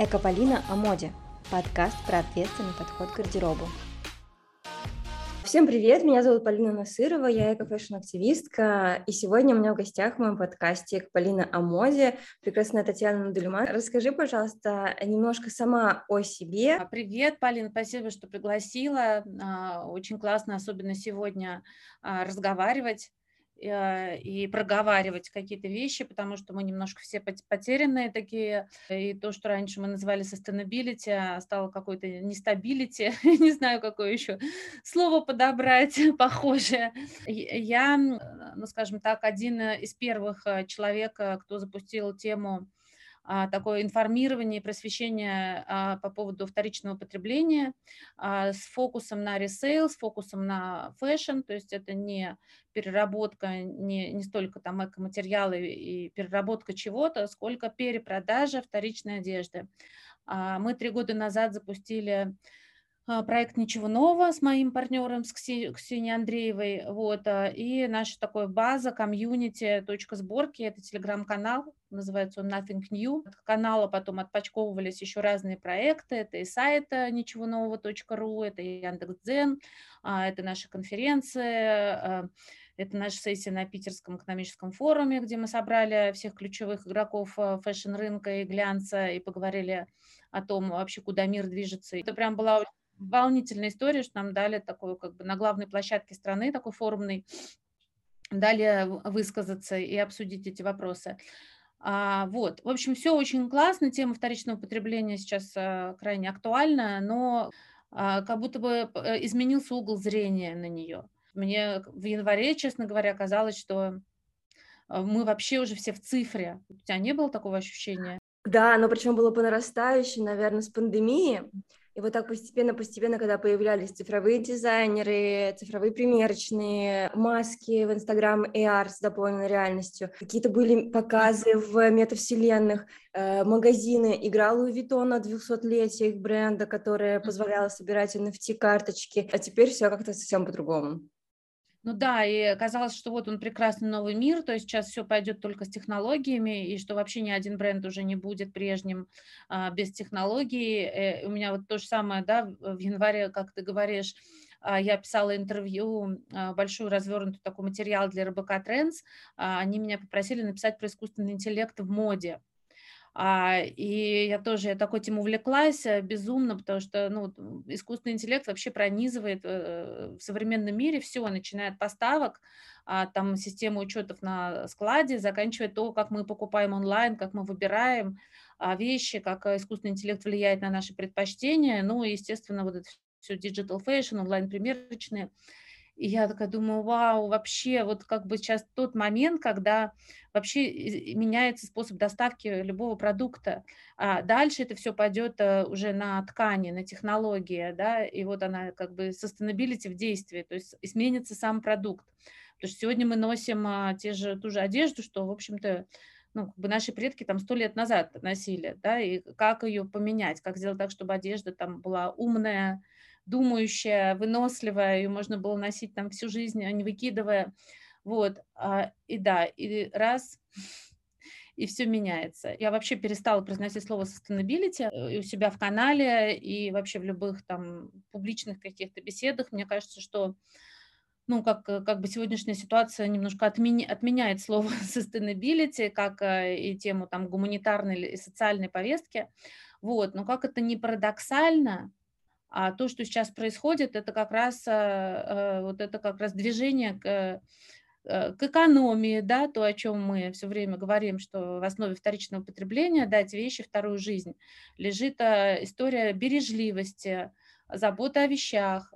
Экополина о моде. Подкаст про ответственный подход к гардеробу. Всем привет, меня зовут Полина Насырова, я эко-фэшн-активистка, и сегодня у меня в гостях в моем подкасте Полина о моде, прекрасная Татьяна Надульман. Расскажи, пожалуйста, немножко сама о себе. А, привет, Полина, спасибо, что пригласила. А, очень классно, особенно сегодня, а, разговаривать и проговаривать какие-то вещи, потому что мы немножко все потерянные такие, и то, что раньше мы называли sustainability, а стало какой-то нестабилити, не знаю, какое еще слово подобрать похожее. Я, ну, скажем так, один из первых э, человек, кто запустил тему такое информирование просвещение а, по поводу вторичного потребления а, с фокусом на ресейл, с фокусом на fashion, то есть это не переработка, не, не столько там экоматериалы и переработка чего-то, сколько перепродажа вторичной одежды. Мы три года назад запустили а, проект «Ничего нового» с моим партнером, с Ксенией Андреевой. Вот, а, и наша такая база, комьюнити, точка сборки, это телеграм-канал, называется он Nothing New. От канала потом отпочковывались еще разные проекты, это и сайт ничего нового.ру, это и Яндекс.Дзен, а, это наши конференции, это наша сессия на Питерском экономическом форуме, где мы собрали всех ключевых игроков fashion-рынка и глянца и поговорили о том вообще, куда мир движется. Это прям была волнительная история, что нам дали такую, как бы на главной площадке страны, такой форумный, дали высказаться и обсудить эти вопросы. А, вот, в общем, все очень классно, тема вторичного потребления сейчас а, крайне актуальна, но а, как будто бы э, изменился угол зрения на нее. Мне в январе, честно говоря, казалось, что а, мы вообще уже все в цифре. У тебя не было такого ощущения? Да, но причем было по нарастающей, наверное, с пандемией. И вот так постепенно-постепенно, когда появлялись цифровые дизайнеры, цифровые примерочные, маски в Инстаграм AR с дополненной реальностью, какие-то были показы в метавселенных, э, магазины, играл Луи Виттон на 200-летие их бренда, которое позволяло собирать NFT-карточки, а теперь все как-то совсем по-другому. Ну да, и казалось, что вот он прекрасный новый мир, то есть сейчас все пойдет только с технологиями, и что вообще ни один бренд уже не будет прежним а, без технологий. Э, у меня вот то же самое, да, в январе, как ты говоришь, а, я писала интервью, а, большой развернутый такой материал для РБК Trends. А, они меня попросили написать про искусственный интеллект в моде. А, и я тоже я такой этим увлеклась э, безумно, потому что ну, искусственный интеллект вообще пронизывает э, в современном мире все, начиная от поставок, а, там системы учетов на складе, заканчивая то, как мы покупаем онлайн, как мы выбираем а, вещи, как э, искусственный интеллект влияет на наши предпочтения, ну и, естественно, вот это все digital fashion, онлайн-примерочные – и я такая думаю, вау, вообще, вот как бы сейчас тот момент, когда вообще меняется способ доставки любого продукта. А дальше это все пойдет э, уже на ткани, на технологии, да, и вот она как бы sustainability в действии, то есть изменится сам продукт. Потому что сегодня мы носим а, те же, ту же одежду, что, в общем-то, ну, как бы наши предки там сто лет назад носили, да, и как ее поменять, как сделать так, чтобы одежда там была умная, думающая, выносливая, ее можно было носить там всю жизнь, а не выкидывая. Вот, а, и да, и раз, и все меняется. Я вообще перестала произносить слово sustainability э, и у себя в канале, и вообще в любых там публичных каких-то беседах. Мне кажется, что ну, как, как бы сегодняшняя ситуация немножко отмени, отменяет слово sustainability, как э, и тему там гуманитарной и социальной повестки. Вот, но как это не парадоксально, а то, что сейчас происходит, это как раз, э, э, вот это как раз движение к, э, к экономии, да, то, о чем мы все время говорим, что в основе вторичного потребления дать вещи вторую жизнь, лежит история бережливости, забота о вещах,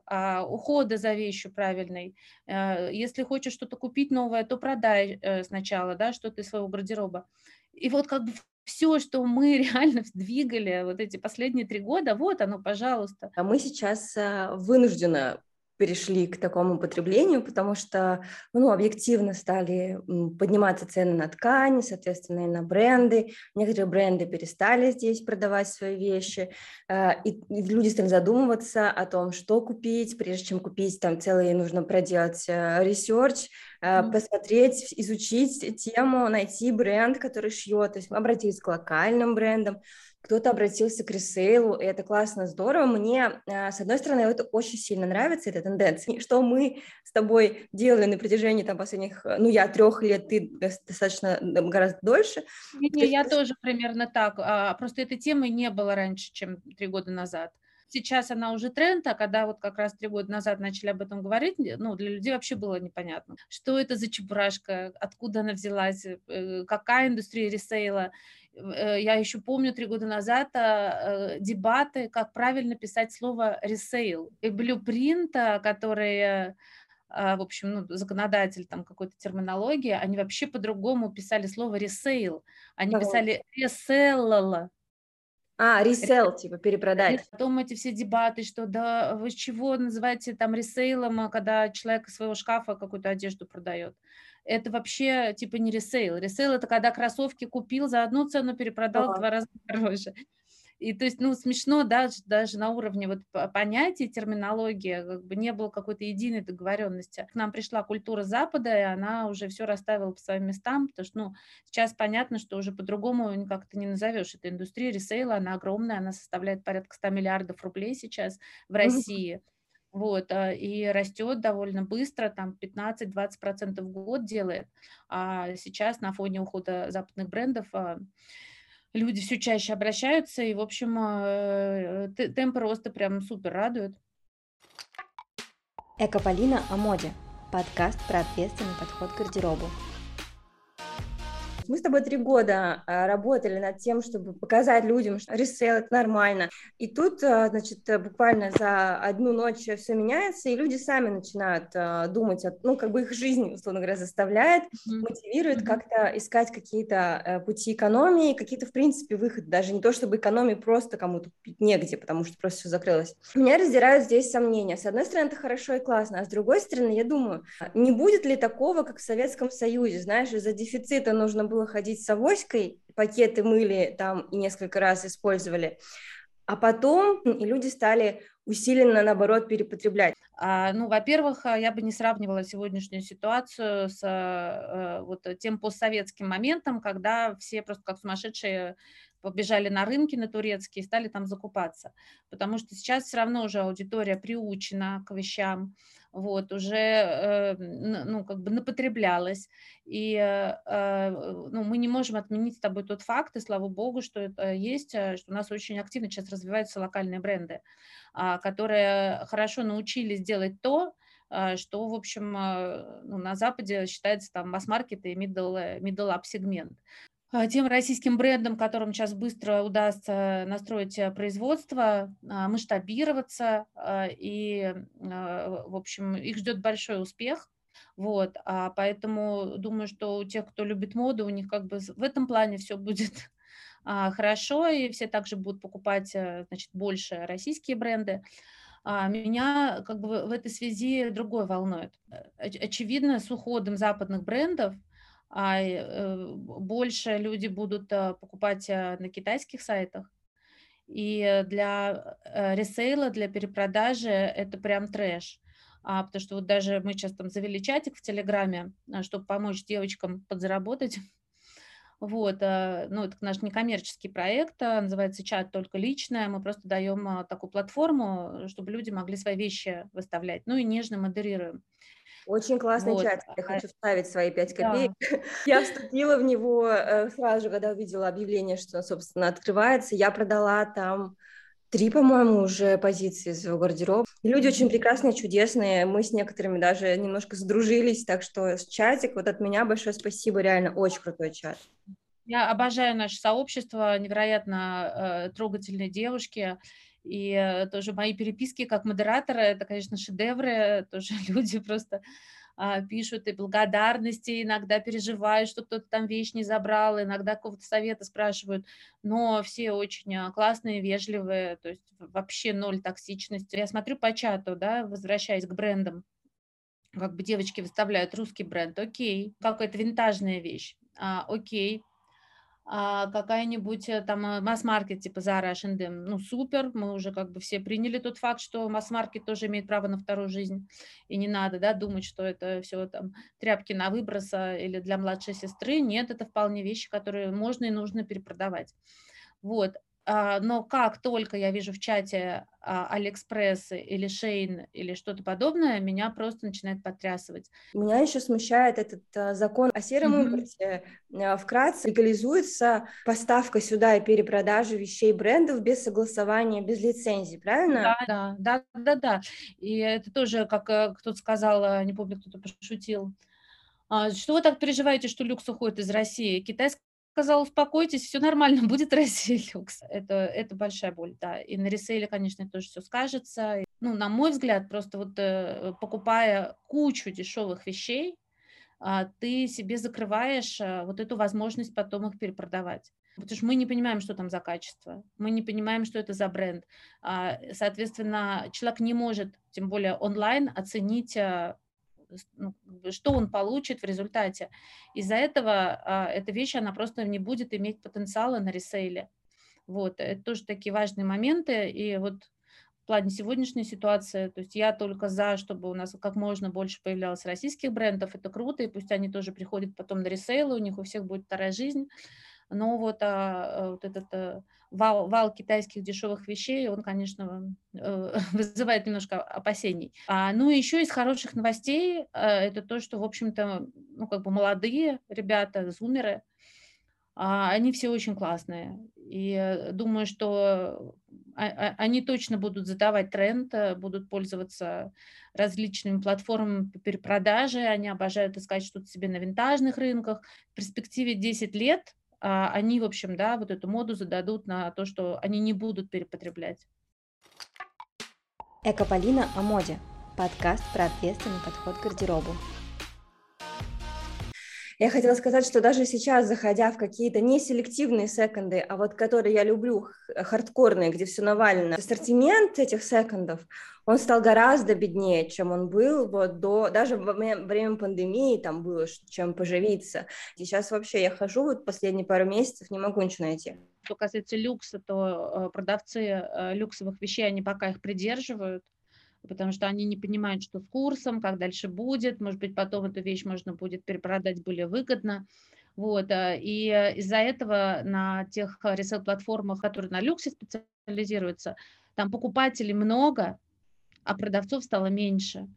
ухода за вещью правильной. Если хочешь что-то купить новое, то продай сначала, да, что-то из своего гардероба. И вот как бы все, что мы реально двигали вот эти последние три года, вот оно, пожалуйста. А мы сейчас а, вынуждены перешли к такому потреблению, потому что ну, объективно стали подниматься цены на ткани, соответственно, и на бренды. Некоторые бренды перестали здесь продавать свои вещи, а, и, люди стали задумываться о том, что купить, прежде чем купить, там целый нужно проделать research, mm-hmm. посмотреть, изучить тему, найти бренд, который шьет. То есть обратились к локальным брендам, кто-то обратился к ресейлу, и это классно, здорово. Мне, с одной стороны, это очень сильно нравится, эта тенденция. Что мы с тобой делали на протяжении там, последних, ну, я трех лет, ты достаточно гораздо дольше. Не, не, я тоже примерно так. А, просто этой темы не было раньше, чем три года назад сейчас она уже тренд, а когда вот как раз три года назад начали об этом говорить, ну, для людей вообще было непонятно, что это за чебурашка, откуда она взялась, э, какая индустрия ресейла. Э, я еще помню три года назад э, дебаты, как правильно писать слово ресейл. И Blueprint, который в общем, ну, законодатель там какой-то терминологии, они вообще по-другому писали слово ресейл. Они писали реселла. А, ресел, типа перепродать. Потом эти все дебаты, что да, вы чего называете там ресейлом, а когда человек из своего шкафа какую-то одежду продает. Это вообще типа не ресейл. Ресейл это когда кроссовки купил за одну цену, перепродал ага. в два раза дороже. И то есть, ну, смешно даже, даже на уровне вот понятий, терминологии, как бы не было какой-то единой договоренности. К нам пришла культура Запада, и она уже все расставила по своим местам, потому что, ну, сейчас понятно, что уже по-другому никак ты не назовешь. Эта индустрия ресейла, она огромная, она составляет порядка 100 миллиардов рублей сейчас в России. Вот, а, и растет довольно быстро, там 15-20% в год делает. А сейчас на фоне ухода западных брендов а, люди все чаще обращаются, и, в общем, э, темп роста прям супер радует. Экополина о моде. Подкаст про ответственный подход к гардеробу. Мы с тобой три года а, работали над тем, чтобы показать людям, что ресейл – это нормально. И тут, а, значит, буквально за одну ночь все меняется, и люди сами начинают а, думать, ну, как бы их жизнь, условно говоря, заставляет, mm-hmm. мотивирует mm-hmm. как-то искать какие-то пути экономии, какие-то, в принципе, выходы. Даже не то, чтобы экономии просто кому-то купить негде, потому что просто все закрылось. Меня раздирают здесь сомнения. С одной стороны, это хорошо и классно, а с другой стороны, я думаю, не будет ли такого, как в Советском Союзе, знаешь, из-за дефицита нужно было ходить с авоськой, пакеты мыли там и несколько раз использовали, а потом и люди стали усиленно, наоборот, перепотреблять? А, ну, во-первых, я бы не сравнивала сегодняшнюю ситуацию с а, вот тем постсоветским моментом, когда все просто как сумасшедшие побежали на рынки на турецкие и стали там закупаться. Потому что сейчас все равно уже аудитория приучена к вещам, вот, уже, э, ну, как бы напотреблялась. И э, э, ну, мы не можем отменить с тобой тот факт, и слава богу, что это есть, что у нас очень активно сейчас развиваются локальные бренды, а, которые хорошо научились делать то, что, в общем, ну, на Западе считается там масс-маркет и middle, middle up сегмент. А, тем российским брендам, которым сейчас быстро удастся настроить э, производство, а, масштабироваться, а, и, в общем, их ждет большой успех. Вот, а поэтому думаю, что у тех, кто любит моду, у них как бы в этом плане все будет хорошо, и все также будут покупать, э, значит, больше российские бренды. Меня как бы в этой связи другое волнует. Э, очевидно, с уходом западных брендов – а э, больше люди будут э, покупать э, на китайских сайтах. И для ресейла, для перепродажи это прям трэш. А, потому что вот даже мы сейчас там завели чатик в Телеграме, чтобы помочь девочкам подзаработать. Вот, ну, это наш некоммерческий проект, называется чат «Только личное». Мы просто даем такую платформу, чтобы люди могли свои вещи выставлять, ну и нежно модерируем. Очень классный вот. чат. Я а хочу вставить свои пять копеек. Да. Я вступила в него э, сразу же, когда увидела объявление, что, собственно, открывается. Я продала там три, по-моему, уже позиции своего гардероба. люди очень прекрасные, чудесные. Мы с некоторыми даже немножко сдружились, так что чатик вот от меня большое спасибо, реально очень крутой чат. Я обожаю наше сообщество, невероятно э, трогательные девушки. И э, тоже мои переписки как модератора, это, конечно, шедевры, тоже люди просто пишут и благодарности, иногда переживают, что кто-то там вещь не забрал, иногда какого-то совета спрашивают, но все очень а, классные, вежливые, то есть вообще ноль токсичности. Я смотрю по чату, да, возвращаясь к брендам, как бы девочки выставляют русский бренд, окей, какая-то винтажная вещь, а, окей, а какая-нибудь э, там э, масс-маркет типа Zara, H&M, ну супер, мы уже как бы все приняли тот факт, что масс-маркет тоже имеет право на вторую жизнь, и не надо, да, думать, что это все там тряпки на выброса или для младшей сестры, нет, это вполне вещи, которые можно и нужно перепродавать. Вот, а, но как только я вижу в чате а, Алиэкспресс или Shein или что-то подобное, меня просто начинает потрясывать. Меня еще смущает этот а, закон о сером mm-hmm. импорте. Вкратце легализуется поставка сюда и перепродажа вещей брендов без согласования, без лицензии, правильно? Да, да, да, да, да. И это тоже, как э, кто-то сказал, не помню, кто-то пошутил, что вы так переживаете, что люкс уходит из России? Китайская сказал, успокойтесь, все нормально, будет Россия люкс. Это, это большая боль, да. И на ресейле, конечно, тоже все скажется. Ну, на мой взгляд, просто вот э, покупая кучу дешевых вещей, а, ты себе закрываешь а, вот эту возможность потом их перепродавать. Потому что мы не понимаем, что там за качество, мы не понимаем, что это за бренд. А, соответственно, человек не может, тем более онлайн, оценить что он получит в результате. Из-за этого а, эта вещь, она просто не будет иметь потенциала на ресейле. Вот, это тоже такие важные моменты, и вот в плане сегодняшней ситуации, то есть я только за, чтобы у нас как можно больше появлялось российских брендов, это круто, и пусть они тоже приходят потом на ресейлы, у них у всех будет вторая жизнь, но вот, а, вот этот а, вал, вал китайских дешевых вещей, он, конечно, э, вызывает немножко опасений. А, ну и еще из хороших новостей, э, это то, что, в общем-то, ну как бы молодые ребята, зумеры, а, они все очень классные. И думаю, что а, а, они точно будут задавать тренд, э, будут пользоваться различными платформами по перепродаже, они обожают искать что-то себе на винтажных рынках. В перспективе 10 лет они, в общем, да, вот эту моду зададут на то, что они не будут перепотреблять. Экополина о моде. Подкаст про ответственный подход к гардеробу. Я хотела сказать, что даже сейчас, заходя в какие-то не селективные секонды, а вот которые я люблю, хардкорные, где все навалено, ассортимент этих секондов, он стал гораздо беднее, чем он был вот до, даже во время пандемии там было чем поживиться. Сейчас вообще я хожу вот последние пару месяцев, не могу ничего найти. Что касается люкса, то э, продавцы э, люксовых вещей, они пока их придерживают, потому что они не понимают, что с курсом, как дальше будет, может быть, потом эту вещь можно будет перепродать более выгодно. Вот, э, и из-за этого на тех ресейл-платформах, которые на люксе специализируются, там покупателей много, а продавцов стало меньше.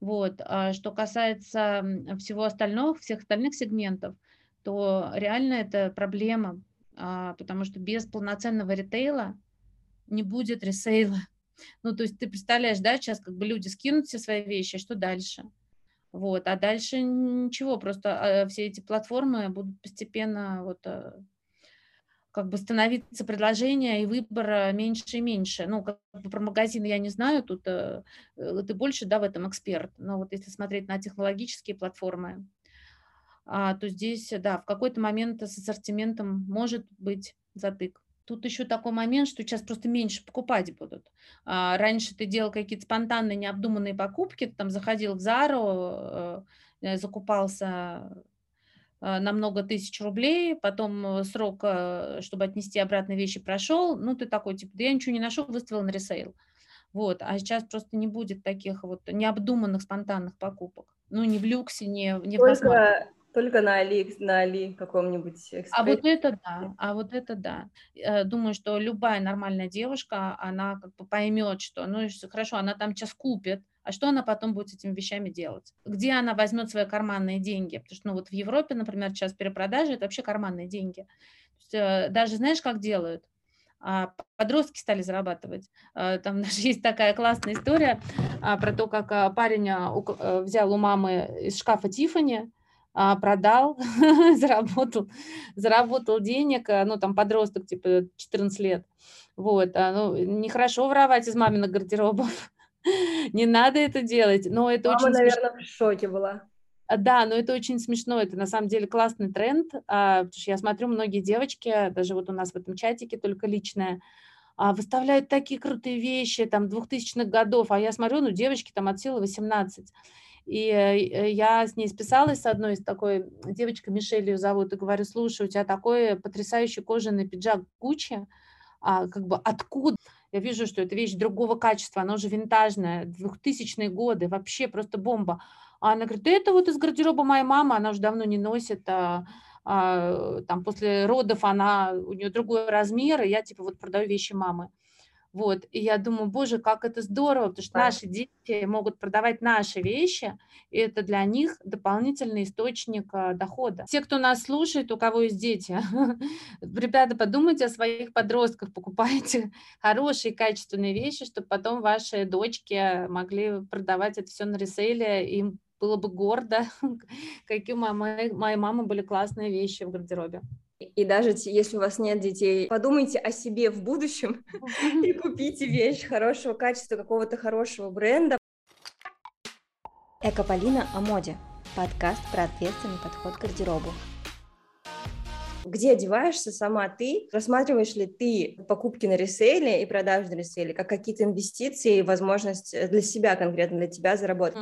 Вот. А что касается всего остального, всех остальных сегментов, то реально это проблема, а, потому что без полноценного ритейла не будет ресейла. Ну, то есть ты представляешь, да, сейчас как бы люди скинут все свои вещи, а что дальше? Вот, а дальше ничего, просто а, все эти платформы будут постепенно вот а, как бы становиться предложение и выбора меньше и меньше. Ну, как бы про магазины я не знаю, тут э, э, ты больше, да, в этом эксперт. Но вот если смотреть на технологические платформы, а, то здесь, да, в какой-то момент с ассортиментом может быть затык. Тут еще такой момент, что сейчас просто меньше покупать будут. А, раньше ты делал какие-то спонтанные, необдуманные покупки, ты там заходил в Зару, э, закупался э, на много тысяч рублей, потом э, срок, чтобы отнести обратно вещи, прошел, ну, ты такой, типа, да я ничего не нашел, выставил на ресейл. Вот, а сейчас просто не будет таких вот необдуманных спонтанных покупок. Ну, ни в люксе, ни, ни в Только только на Али, на Али каком-нибудь А вот это да, а вот это да. Э, думаю, что любая нормальная девушка, она как бы поймет, что, ну хорошо, она там сейчас купит, а что она потом будет с этими вещами делать? Где она возьмет свои карманные деньги? Потому что, ну вот в Европе, например, сейчас перепродажи – это вообще карманные деньги. Есть, э, даже знаешь, как делают? А, подростки стали зарабатывать. Э, там даже есть такая классная история а, про то, как парень взял у мамы из шкафа Тифани продал, заработал, заработал денег, а, ну, там, подросток, типа, 14 лет. Вот, а, ну, нехорошо воровать из маминых гардеробов. Не надо это делать, но это Мама, очень наверное, смешно. в шоке была. Да, но это очень смешно, это на самом деле классный тренд, потому что я смотрю, многие девочки, даже вот у нас в этом чатике только личное, выставляют такие крутые вещи, там, 2000-х годов, а я смотрю, ну, девочки там от силы 18. И э, я с ней списалась с одной из такой девочкой, Мишель ее зовут, и говорю, слушай, у тебя такой потрясающий кожаный пиджак Гуччи, а, как бы откуда? Я вижу, что это вещь другого качества, она уже винтажная, 2000-е годы, вообще просто бомба. А она говорит, это вот из гардероба моей мамы, она уже давно не носит, а, а, там после родов она, у нее другой размер, и я типа вот продаю вещи мамы. Вот, и я думаю, боже, как это здорово, потому что да. наши дети могут продавать наши вещи, и это для них дополнительный источник а, дохода. Те, кто нас слушает, у кого есть дети, ребята, подумайте о своих подростках, покупайте хорошие, качественные вещи, чтобы потом ваши дочки могли продавать это все на ресейле, им было бы гордо, какие у моей мамы были классные вещи в гардеробе. И даже если у вас нет детей, подумайте о себе в будущем и купите вещь хорошего качества, какого-то хорошего бренда. Экополина о моде. Подкаст про ответственный подход к гардеробу где одеваешься сама ты, рассматриваешь ли ты покупки на ресейле и продажи на ресейле как какие-то инвестиции и возможность э, для себя конкретно, для тебя заработать?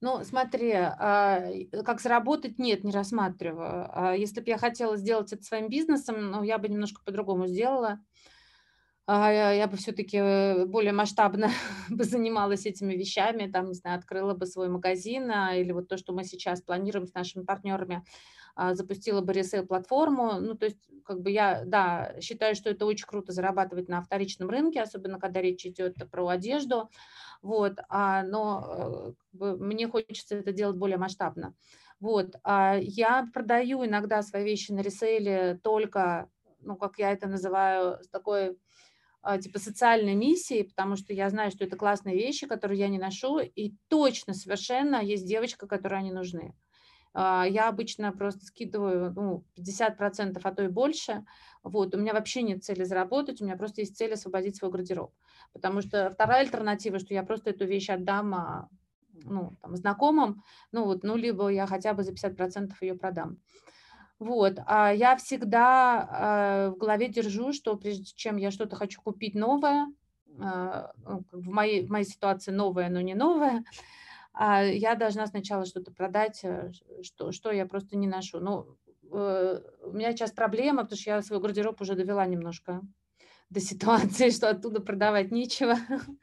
Ну, смотри, а, как заработать, нет, не рассматриваю. А если бы я хотела сделать это своим бизнесом, ну, я бы немножко по-другому сделала. А, я, бы все-таки э, более масштабно бы занималась этими вещами, там, не знаю, открыла бы свой магазин, или вот то, что мы сейчас планируем с нашими партнерами, запустила бы ресейл-платформу. Ну, то есть, как бы я, да, считаю, что это очень круто зарабатывать на вторичном рынке, особенно когда речь идет про одежду. Вот, а, но э, как бы, мне хочется это делать более масштабно. Вот, а я продаю иногда свои вещи на ресейле только, ну, как я это называю, с такой а, типа социальной миссией, потому что я знаю, что это классные вещи, которые я не ношу, и точно совершенно есть девочка, которой они нужны. А, я обычно просто скидываю ну, 50%, а то и больше. Вот. У меня вообще нет цели заработать, у меня просто есть цель освободить свой гардероб. Потому что вторая альтернатива, что я просто эту вещь отдам а, ну, там, знакомым, ну, вот, ну, либо я хотя бы за 50% ее продам. Вот, а я всегда э, в голове держу, что прежде чем я что-то хочу купить новое, э, в, моей, в моей ситуации новое, но не новое, а я должна сначала что-то продать, э, что, что я просто не ношу. Ну, э, у меня сейчас проблема, потому что я свой гардероб уже довела немножко до ситуации, что оттуда продавать нечего.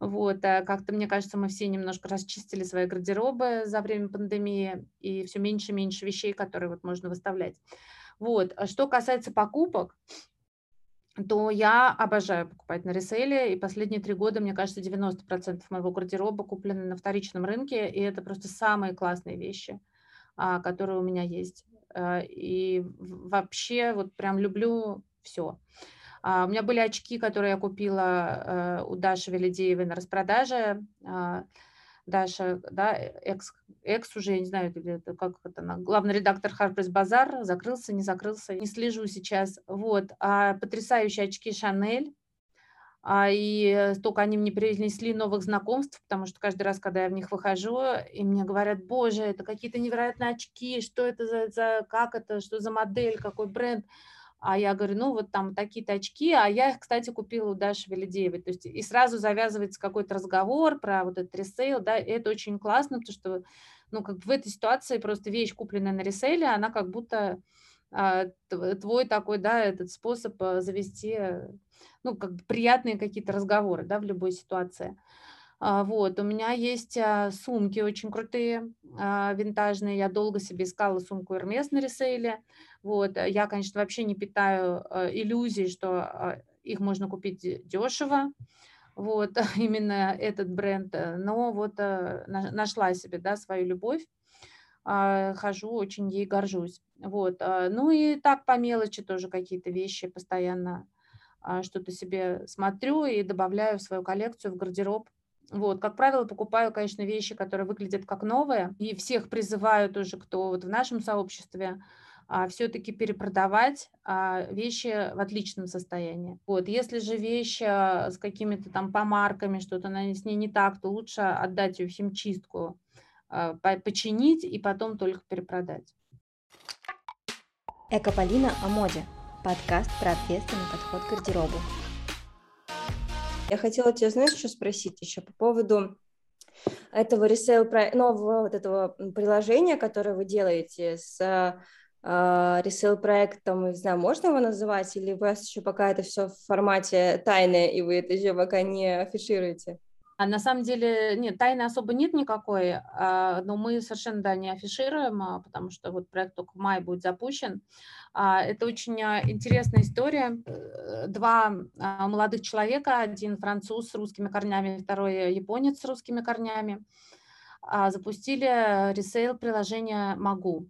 Вот, а как-то, мне кажется, мы все немножко расчистили свои гардеробы за время пандемии, и все меньше и меньше вещей, которые вот можно выставлять. Вот, а что касается покупок, то я обожаю покупать на ресейле, и последние три года, мне кажется, 90% моего гардероба куплены на вторичном рынке, и это просто самые классные вещи, а, которые у меня есть. А, и вообще вот прям люблю все. А, у меня были очки, которые я купила у Даши Велидеевой на распродаже. Даша, да, экс, экс уже, я не знаю, это, как это, она, главный редактор Harper's Bazaar, закрылся, не закрылся, не слежу сейчас, вот, а потрясающие очки Шанель, а, и столько они мне принесли новых знакомств, потому что каждый раз, когда я в них выхожу, и мне говорят, боже, это какие-то невероятные очки, что это за, за как это, что за модель, какой бренд, а я говорю, ну вот там такие-то очки, а я их, кстати, купила у Даши Велидеевой. То есть и сразу завязывается какой-то разговор про вот этот ресейл, да, и это очень классно, потому что, ну, как в этой ситуации просто вещь, купленная на ресейле, она как будто а, твой такой, да, этот способ а, завести, ну, как бы приятные какие-то разговоры, да, в любой ситуации. А, вот, у меня есть сумки очень крутые, винтажные. Я долго себе искала сумку Hermes на ресейле. Вот, я, конечно, вообще не питаю иллюзий, что их можно купить дешево. Вот, именно этот бренд. Но вот нашла себе, да, свою любовь. Хожу, очень ей горжусь. Вот, ну и так по мелочи тоже какие-то вещи постоянно что-то себе смотрю и добавляю в свою коллекцию, в гардероб. Вот, как правило, покупаю, конечно, вещи, которые выглядят как новые, и всех призываю тоже, кто вот в нашем сообществе, а, все-таки перепродавать а, вещи в отличном состоянии. Вот, если же вещь а, с какими-то там помарками, что-то на, с ней не так, то лучше отдать ее в химчистку, а, починить и потом только перепродать. Экополина о моде. Подкаст про ответственный подход к гардеробу. Я хотела тебя, знаешь, что спросить еще по поводу этого ресейл, нового вот этого приложения, которое вы делаете с ресейл проектом, не знаю, можно его называть, или у вас еще пока это все в формате тайны, и вы это еще пока не афишируете? А на самом деле, нет, тайны особо нет никакой, а, но мы совершенно, да, не афишируем, а, потому что вот проект только в мае будет запущен. А, это очень интересная история. Э, два молодых человека, один француз с русскими корнями, второй японец с русскими корнями, запустили ресейл приложения Могу.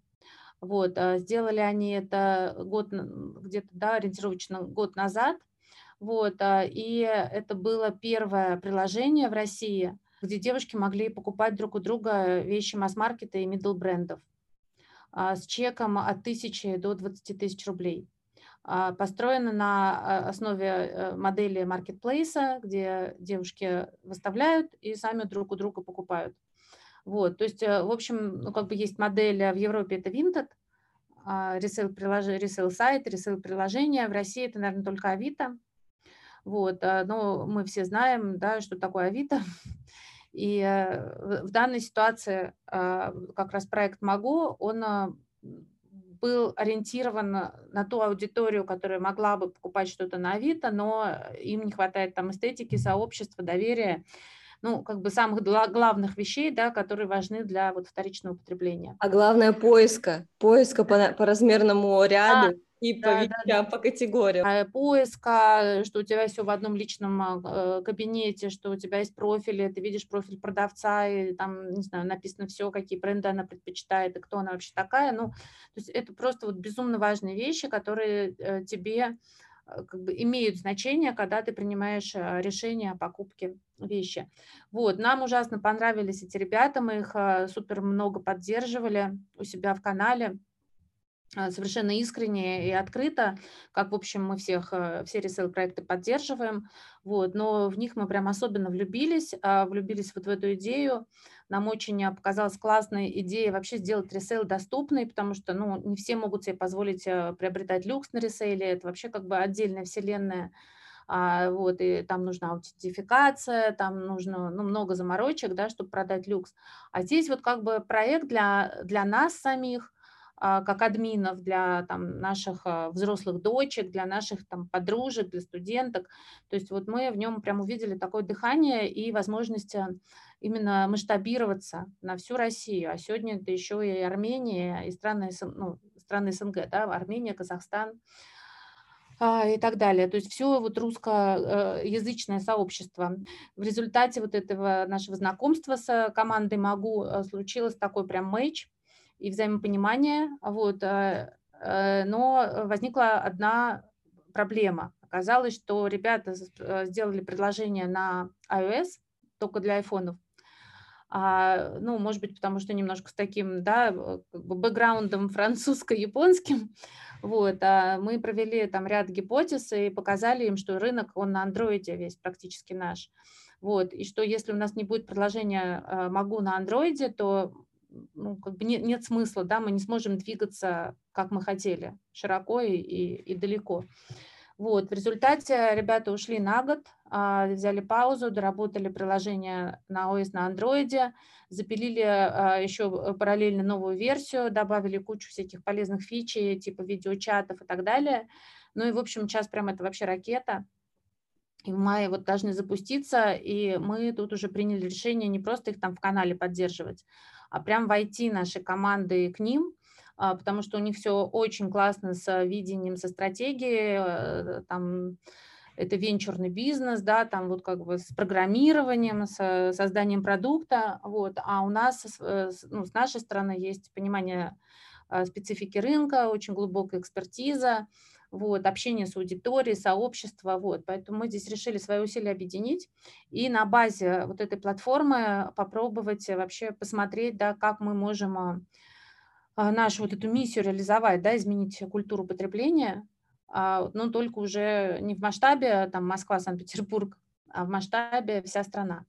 Вот, сделали они это год, где-то, да, ориентировочно год назад – вот, а, и это было первое приложение в России, где девушки могли покупать друг у друга вещи масс-маркета и middle брендов а, с чеком от тысячи до 20 тысяч рублей. А, построено на основе э, модели маркетплейса, где девушки выставляют и сами друг у друга покупают. Вот, то есть, э, в общем, ну, как бы есть модель в Европе, это Vinted, ресейл, ресейл сайт, ресейл приложение. В России это, наверное, только Авито. Вот, а, но мы все знаем, да, что такое Авито. И э, в данной ситуации а, как раз проект «Могу», он а, был ориентирован на ту аудиторию, которая могла бы покупать что-то на Авито, но им не хватает там эстетики, сообщества, доверия, ну, как бы самых главных вещей, да, которые важны для вот вторичного потребления. А главное поиска, поиска по, по размерному ряду. А, и по да, вещам, да, по категориям. А, поиска, что у тебя все в одном личном а, э, кабинете, что у тебя есть профили, ты видишь профиль продавца, и там, не знаю, написано все, какие бренды она предпочитает, и кто она вообще такая. Ну, то есть это просто вот безумно важные вещи, которые э, тебе как бы имеют значение, когда ты принимаешь решение о покупке вещи. Вот, нам ужасно понравились эти ребята, мы их супер много поддерживали у себя в канале. А, совершенно искренне и открыто, как, в общем, мы всех, э, все ресейл-проекты поддерживаем, вот, но в них мы прям особенно влюбились, а, влюбились вот в эту идею, нам очень а, показалась классная идея вообще сделать ресейл доступный, потому что, ну, не все могут себе позволить э, приобретать люкс на ресейле, это вообще как бы отдельная вселенная, вот, и там нужна аутентификация, там нужно, ну, много заморочек, да, чтобы продать люкс, а здесь вот как бы проект для, для нас самих, а, как админов для там, наших а, взрослых дочек, для наших там, подружек, для студенток. То есть вот мы в нем прям увидели такое дыхание и возможность а, именно масштабироваться на всю Россию. А сегодня это еще и Армения, и страны, ну, страны СНГ, да, Армения, Казахстан и так далее. То есть все вот русскоязычное сообщество. В результате вот этого нашего знакомства с командой МАГУ случилось такой прям мэйч, и взаимопонимание, вот, э, э, но возникла одна проблема. Оказалось, что ребята э, сделали предложение на iOS только для айфонов. А, ну, может быть, потому что немножко с таким, да, как бы бэкграундом французско-японским. Вот, а мы провели там ряд гипотез и показали им, что рынок, он на андроиде весь практически наш. Вот, и что если у нас не будет предложения «могу» на андроиде, то ну, как бы нет, нет смысла, да, мы не сможем двигаться, как мы хотели, широко и, и, и далеко. Вот, в результате ребята ушли на год, а, взяли паузу, доработали приложение на ОС на андроиде, запилили а, еще параллельно новую версию, добавили кучу всяких полезных фичей, типа видеочатов и так далее. Ну и, в общем, сейчас прям это вообще ракета. И в мае вот должны запуститься, и мы тут уже приняли решение не просто их там в канале поддерживать, а прям войти наши команды к ним, а, потому что у них все очень классно с видением, со стратегией, э, там это венчурный бизнес, да, там вот как бы с программированием, с созданием продукта, вот, а у нас, э, ну, с нашей стороны есть понимание специфики рынка, очень глубокая экспертиза, вот, общение с аудиторией, сообщество, вот, поэтому мы здесь решили свои усилия объединить и на базе вот этой платформы попробовать вообще посмотреть, да, как мы можем а, а, нашу вот эту миссию реализовать, да, изменить культуру потребления, а, но только уже не в масштабе там Москва, Санкт-Петербург, а в масштабе вся страна.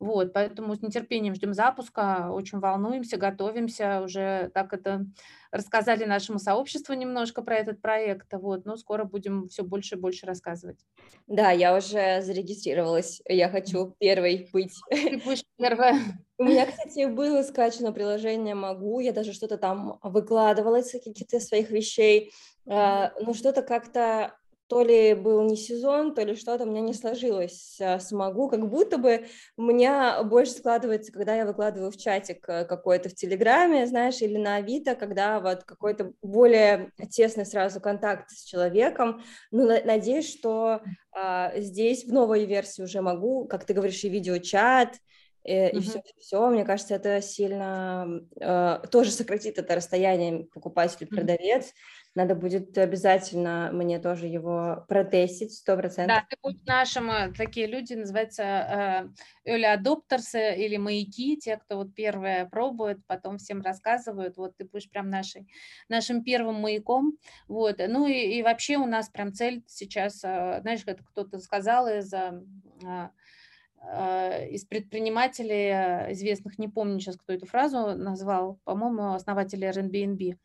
Вот, поэтому с нетерпением ждем запуска, очень волнуемся, готовимся, уже так это рассказали нашему сообществу немножко про этот проект, вот, но скоро будем все больше и больше рассказывать. Да, я уже зарегистрировалась, я хочу первой быть. Ты будешь первая. У меня, кстати, было скачано приложение «Могу», я даже что-то там выкладывала из каких-то своих вещей, а, но что-то как-то то ли был не сезон, то ли что-то у меня не сложилось а, смогу, как будто бы у меня больше складывается, когда я выкладываю в чатик э, какой-то в Телеграме, знаешь, или на Авито, когда вот какой-то более тесный сразу контакт с человеком. Ну, надеюсь, что а, здесь в новой версии уже могу, как ты говоришь, и видеочат, и, и все, все, мне кажется, это сильно э, тоже сократит это расстояние покупатель-продавец. Надо будет обязательно мне тоже его протестить, сто процентов. Да, ты будешь нашим, э, такие люди называются э, early adopters э, или маяки, те, кто вот первые пробует, потом всем рассказывают, вот ты будешь прям нашей, нашим первым маяком, вот. Ну и, и вообще у нас прям цель сейчас, знаешь, как кто-то сказал из Э, из предпринимателей известных, не помню сейчас, кто эту фразу назвал, по-моему, основатель Airbnb,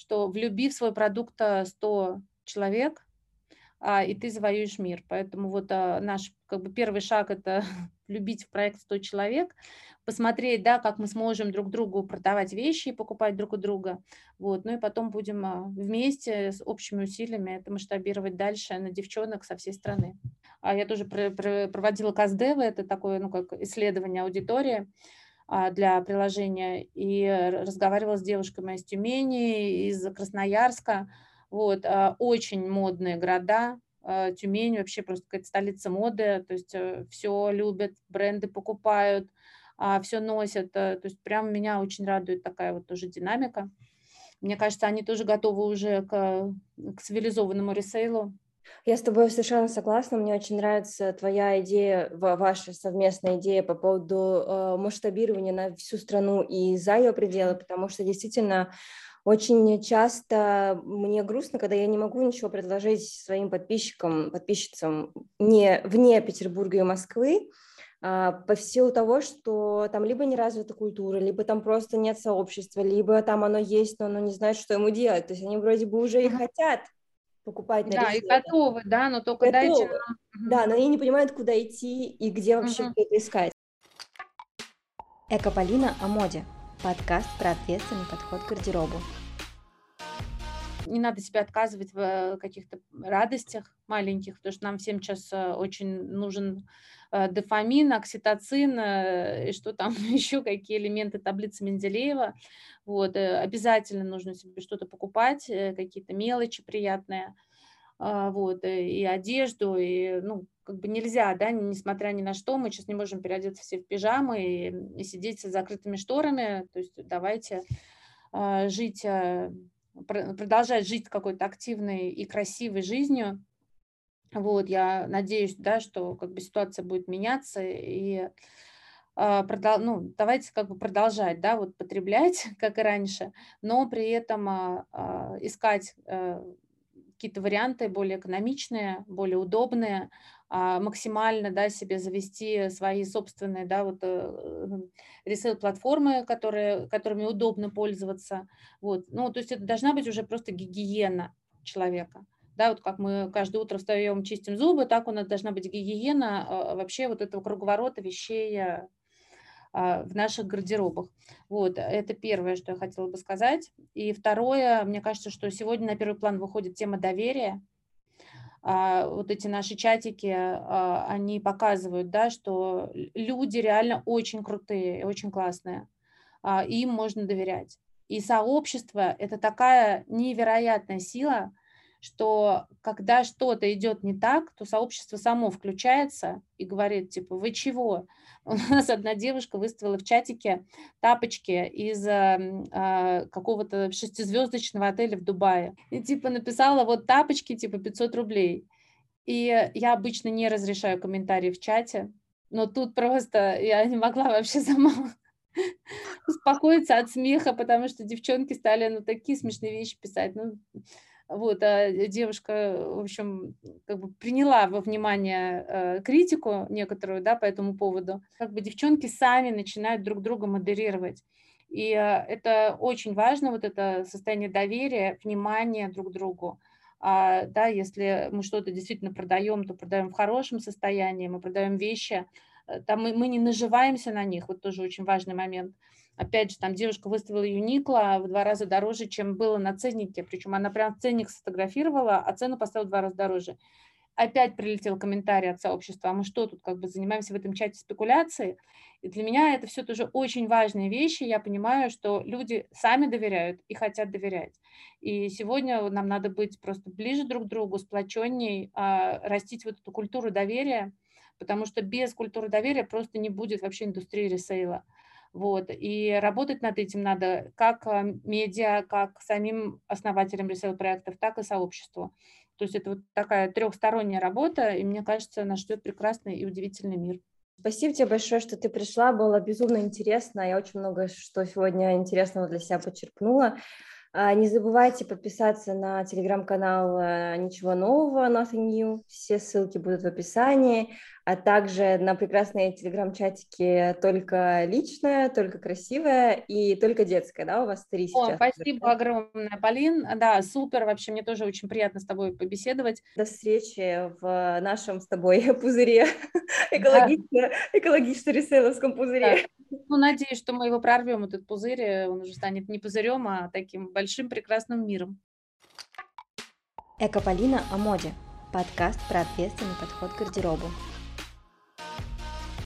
что влюби в свой продукт 100 человек, а, и ты завоюешь мир. Поэтому вот а, наш как бы первый шаг – это любить в проект 100 человек, посмотреть, да, как мы сможем друг другу продавать вещи и покупать друг у друга. Вот. Ну и потом будем а, вместе с общими усилиями это масштабировать дальше на девчонок со всей страны. А я тоже проводила КАЗДЕВы, это такое, ну, как исследование аудитории для приложения, и разговаривала с девушками из Тюмени, из Красноярска, вот, а, очень модные города, Тюмень вообще просто какая-то столица моды, то есть э, все любят, бренды покупают, все носят, э, то есть прям меня очень радует такая вот тоже динамика. Мне кажется, они тоже готовы уже к, к цивилизованному ресейлу, я с тобой совершенно согласна. Мне очень нравится твоя идея, ваша совместная идея по поводу э, масштабирования на всю страну и за ее пределы, потому что действительно очень часто мне грустно, когда я не могу ничего предложить своим подписчикам, подписчицам не вне Петербурга и Москвы, а, по силу того, что там либо не развита культура, либо там просто нет сообщества, либо там оно есть, но оно не знает, что ему делать. То есть они вроде бы уже и хотят покупать на Да, и готовы, да, но только готовы. дайте Да, но они не понимают, куда идти и где вообще угу. это искать. Экополина о моде. Подкаст про ответственный подход к гардеробу. Не надо себя отказывать в э, каких-то радостях маленьких, потому что нам всем сейчас э, очень нужен дофамин, окситоцин и что там еще, какие элементы таблицы Менделеева. Вот, обязательно нужно себе что-то покупать, какие-то мелочи приятные, а, вот, и одежду, и, ну, как бы нельзя, да, несмотря ни на что, мы сейчас не можем переодеться все в пижамы и, и сидеть с закрытыми шторами, то есть давайте э, жить продолжать жить какой-то активной и красивой жизнью. Вот, я надеюсь, да, что как бы ситуация будет меняться и а, продол, ну, давайте как бы продолжать, да, вот потреблять, как и раньше, но при этом а, а, искать а, какие-то варианты более экономичные, более удобные, а, максимально да, себе завести свои собственные да, вот, э, ресейл-платформы, которые, которыми удобно пользоваться. Вот. Ну, то есть это должна быть уже просто гигиена человека. Да, вот как мы каждое утро встаем, чистим зубы, так у нас должна быть гигиена а, вообще вот этого круговорота вещей а, в наших гардеробах. Вот, это первое, что я хотела бы сказать. И второе, мне кажется, что сегодня на первый план выходит тема доверия. А, вот эти наши чатики, а, они показывают, да, что люди реально очень крутые, очень классные, а, им можно доверять. И сообщество – это такая невероятная сила, что когда что-то идет не так, то сообщество само включается и говорит, типа, вы чего? У нас одна девушка выставила в чатике тапочки из э, какого-то шестизвездочного отеля в Дубае. И типа написала, вот тапочки, типа 500 рублей. И я обычно не разрешаю комментарии в чате, но тут просто я не могла вообще сама успокоиться от смеха, потому что девчонки стали ну такие смешные вещи писать. Ну, Вот, а девушка, в общем, как бы приняла во внимание э, критику некоторую, да, по этому поводу. Как бы девчонки сами начинают друг друга модерировать. И э, это очень важно, вот это состояние доверия, внимания друг другу. А, да, если мы что-то действительно продаем, то продаем в хорошем состоянии, мы продаем вещи, э, там мы, мы не наживаемся на них, вот тоже очень важный момент. Опять же, там девушка выставила Юникла в два раза дороже, чем было на ценнике, причем она прям ценник сфотографировала, а цену поставила в два раза дороже. Опять прилетел комментарий от сообщества, а мы что тут как бы занимаемся в этом чате спекуляцией? И для меня это все тоже очень важные вещи. Я понимаю, что люди сами доверяют и хотят доверять. И сегодня нам надо быть просто ближе друг к другу, сплоченней, а, растить вот эту культуру доверия, потому что без культуры доверия просто не будет вообще индустрии ресейла. Вот. И работать над этим надо как а, медиа, как самим основателям ресейл-проектов, так и сообществу. То есть это вот такая трехсторонняя работа, и мне кажется, нас ждет прекрасный и удивительный мир. Спасибо тебе большое, что ты пришла, было безумно интересно. Я очень много что сегодня интересного для себя подчеркнула. А, не забывайте подписаться на телеграм-канал э, «Ничего нового», Nothing New. Все ссылки будут в описании, а также на прекрасные телеграм-чатики «Только личное», «Только красивое» и «Только детское», да, у вас три сейчас? О, спасибо огромное, Полин. Да, супер, вообще мне тоже очень приятно с тобой побеседовать. До встречи в нашем с тобой пузыре, экологично, экологично ресейловском пузыре. Ну, надеюсь, что мы его прорвем, этот пузырь, э, он уже станет не пузырем, а таким большим прекрасным миром. Экополина о моде. Подкаст про ответственный подход к гардеробу.